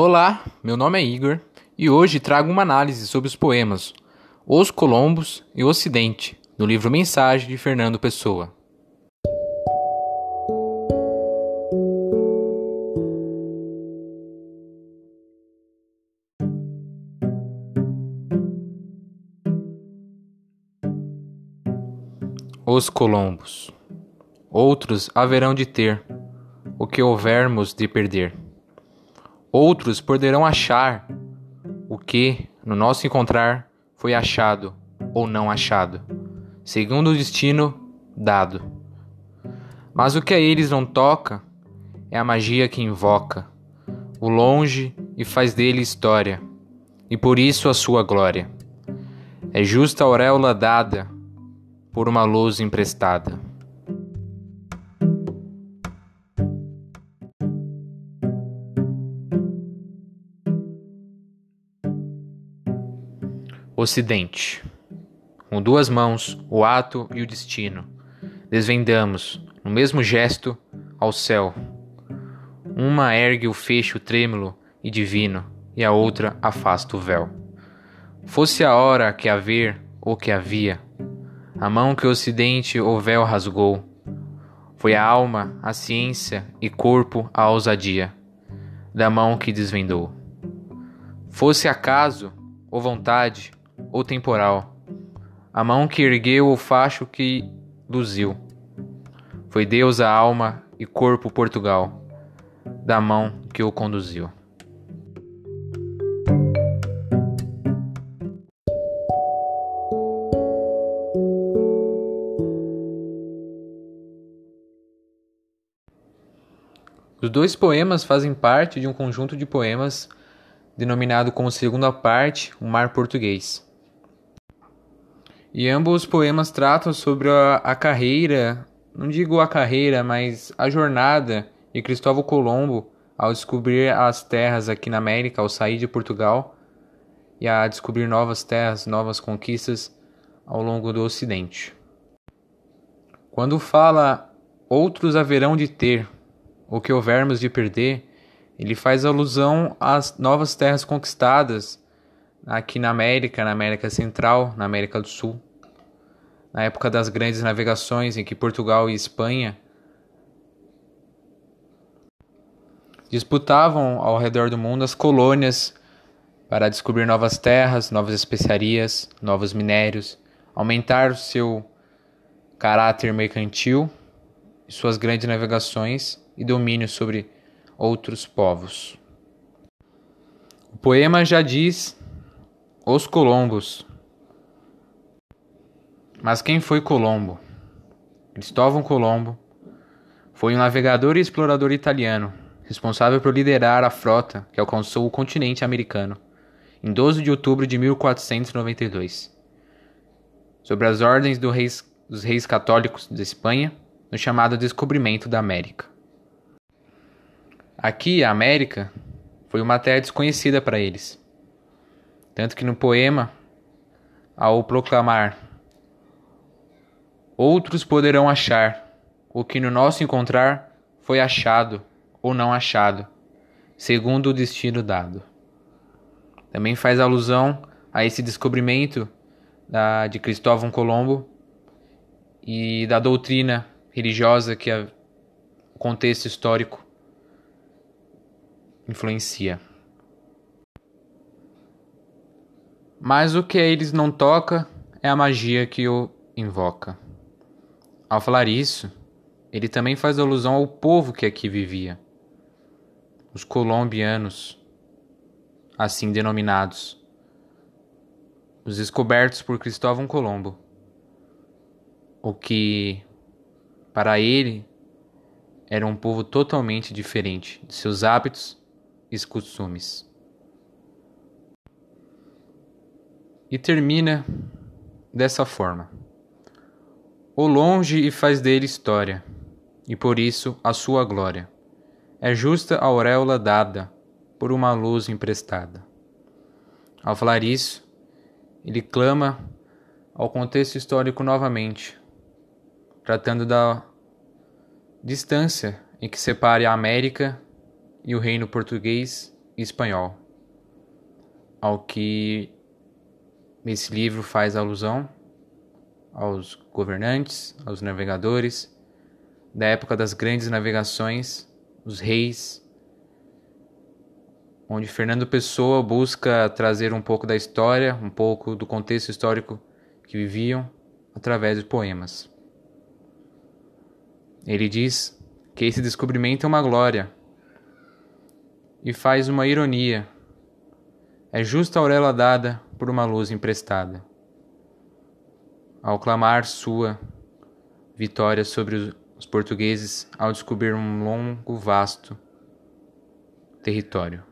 Olá, meu nome é Igor e hoje trago uma análise sobre os poemas Os Colombos e o Ocidente, do livro Mensagem de Fernando Pessoa. Os Colombos. Outros haverão de ter o que houvermos de perder. Outros poderão achar o que, no nosso encontrar, foi achado ou não achado, segundo o destino dado. Mas o que a eles não toca é a magia que invoca o longe e faz dele história, e por isso a sua glória. É justa auréola dada por uma luz emprestada. Ocidente. Com duas mãos, o ato e o destino, desvendamos, no mesmo gesto, ao céu. Uma ergue o fecho trêmulo e divino, e a outra afasta o véu. Fosse a hora que haver ou que havia, a mão que o ocidente o véu rasgou. Foi a alma, a ciência e corpo a ousadia da mão que desvendou. Fosse acaso, ou vontade, ou temporal, a mão que ergueu o facho que luziu. Foi Deus a alma e corpo Portugal, da mão que o conduziu. Os dois poemas fazem parte de um conjunto de poemas denominado como segunda parte, O Mar Português. E ambos os poemas tratam sobre a, a carreira, não digo a carreira, mas a jornada de Cristóvão Colombo ao descobrir as terras aqui na América, ao sair de Portugal e a descobrir novas terras, novas conquistas ao longo do Ocidente. Quando fala outros haverão de ter o que houvermos de perder, ele faz alusão às novas terras conquistadas aqui na América, na América Central, na América do Sul. Na época das grandes navegações em que Portugal e Espanha disputavam ao redor do mundo as colônias para descobrir novas terras, novas especiarias, novos minérios, aumentar o seu caráter mercantil e suas grandes navegações e domínio sobre outros povos. O poema já diz os Colombos. Mas quem foi Colombo? Cristóvão Colombo foi um navegador e explorador italiano, responsável por liderar a frota que alcançou o continente americano em 12 de outubro de 1492, sob as ordens do reis, dos reis católicos de Espanha, no chamado Descobrimento da América. Aqui, a América foi uma terra desconhecida para eles. Tanto que no poema, ao proclamar: Outros poderão achar, o que no nosso encontrar foi achado ou não achado, segundo o destino dado. Também faz alusão a esse descobrimento da, de Cristóvão Colombo e da doutrina religiosa que o contexto histórico influencia. Mas o que a eles não toca é a magia que o invoca. Ao falar isso, ele também faz alusão ao povo que aqui vivia, os colombianos, assim denominados, os descobertos por Cristóvão Colombo, o que para ele era um povo totalmente diferente de seus hábitos e costumes. E termina dessa forma: O longe e faz dele história, e por isso a sua glória. É justa a auréola dada por uma luz emprestada. Ao falar isso, ele clama ao contexto histórico novamente, tratando da distância em que separe a América e o reino português e espanhol, ao que esse livro faz alusão aos governantes, aos navegadores da época das grandes navegações, os reis, onde Fernando Pessoa busca trazer um pouco da história, um pouco do contexto histórico que viviam através de poemas. Ele diz que esse descobrimento é uma glória e faz uma ironia. É justa a auréola dada por uma luz emprestada. Ao clamar sua vitória sobre os portugueses ao descobrir um longo, vasto território.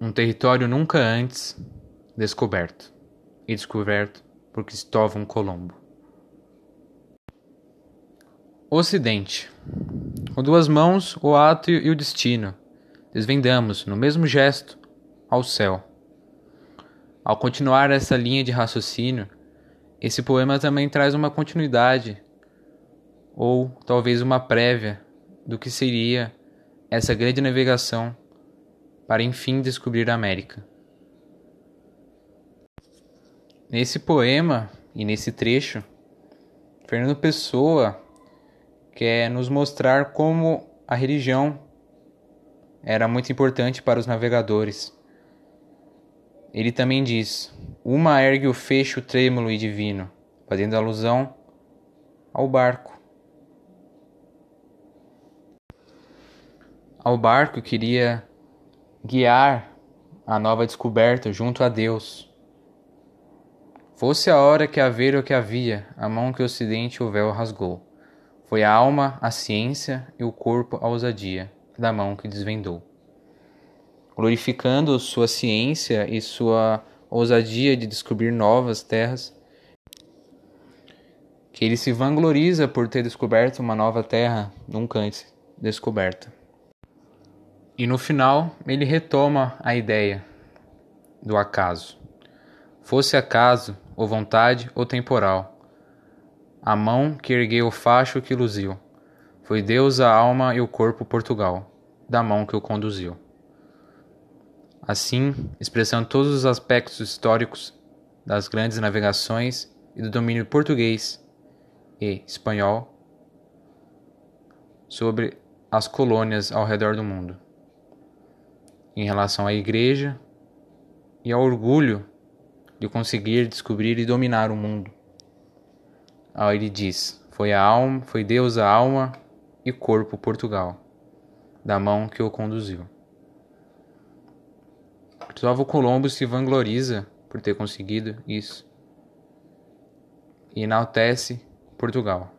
Um território nunca antes descoberto e descoberto por Cristóvão Colombo. Ocidente. Com duas mãos, o ato e o destino. Desvendamos, no mesmo gesto, ao céu. Ao continuar essa linha de raciocínio, esse poema também traz uma continuidade, ou talvez uma prévia, do que seria essa grande navegação para enfim descobrir a América. Nesse poema e nesse trecho, Fernando Pessoa quer nos mostrar como a religião era muito importante para os navegadores ele também diz: Uma ergue o fecho trêmulo e divino, fazendo alusão ao barco. Ao barco que queria guiar a nova descoberta junto a Deus. Fosse a hora que haver o que havia, a mão que o ocidente o véu rasgou. Foi a alma, a ciência e o corpo a ousadia da mão que desvendou glorificando sua ciência e sua ousadia de descobrir novas terras, que ele se vangloriza por ter descoberto uma nova terra nunca antes descoberta. E no final, ele retoma a ideia do acaso. Fosse acaso, ou vontade, ou temporal, a mão que ergueu o facho que luziu, foi Deus a alma e o corpo Portugal, da mão que o conduziu. Assim, expressando todos os aspectos históricos das grandes navegações e do domínio português e espanhol sobre as colônias ao redor do mundo, em relação à Igreja e ao orgulho de conseguir descobrir e dominar o mundo. Aí ele diz: Foi a alma, foi Deus a alma e corpo Portugal, da mão que o conduziu. Cristóvão Colombo se vangloriza por ter conseguido isso e enaltece Portugal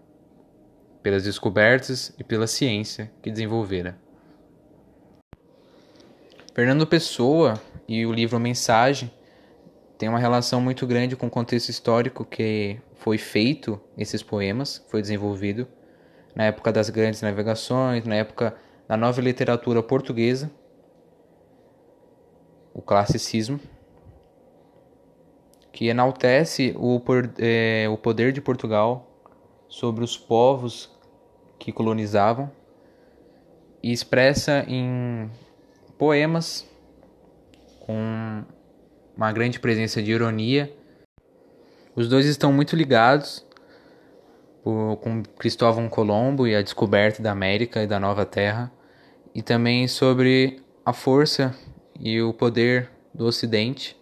pelas descobertas e pela ciência que desenvolvera. Fernando Pessoa e o livro Mensagem tem uma relação muito grande com o contexto histórico que foi feito esses poemas, foi desenvolvido na época das grandes navegações, na época da nova literatura portuguesa o classicismo, que enaltece o, é, o poder de Portugal sobre os povos que colonizavam e expressa em poemas com uma grande presença de ironia. Os dois estão muito ligados com Cristóvão Colombo e a descoberta da América e da Nova Terra, e também sobre a força e o poder do Ocidente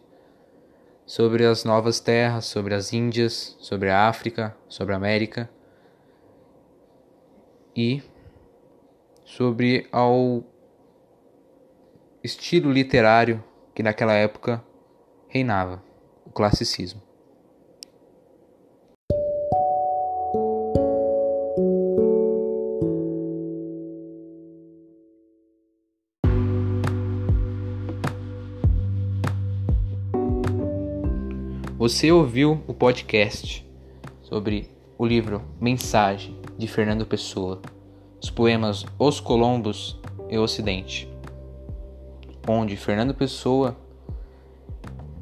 sobre as novas terras, sobre as Índias, sobre a África, sobre a América e sobre ao estilo literário que naquela época reinava, o classicismo. Você ouviu o podcast sobre o livro Mensagem de Fernando Pessoa, os poemas Os Colombos e o Ocidente, onde Fernando Pessoa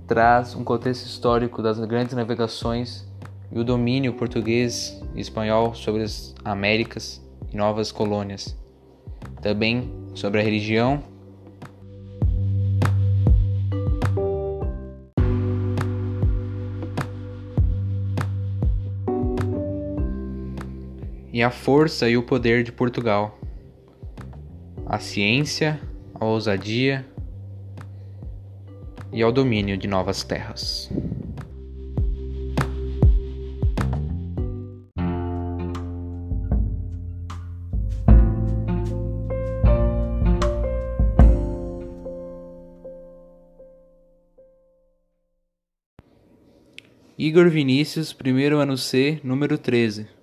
traz um contexto histórico das grandes navegações e o domínio português e espanhol sobre as Américas e novas colônias. Também sobre a religião. E a força e o poder de Portugal, a ciência, a ousadia e ao domínio de novas terras. Igor Vinícius, primeiro ano C, número 13.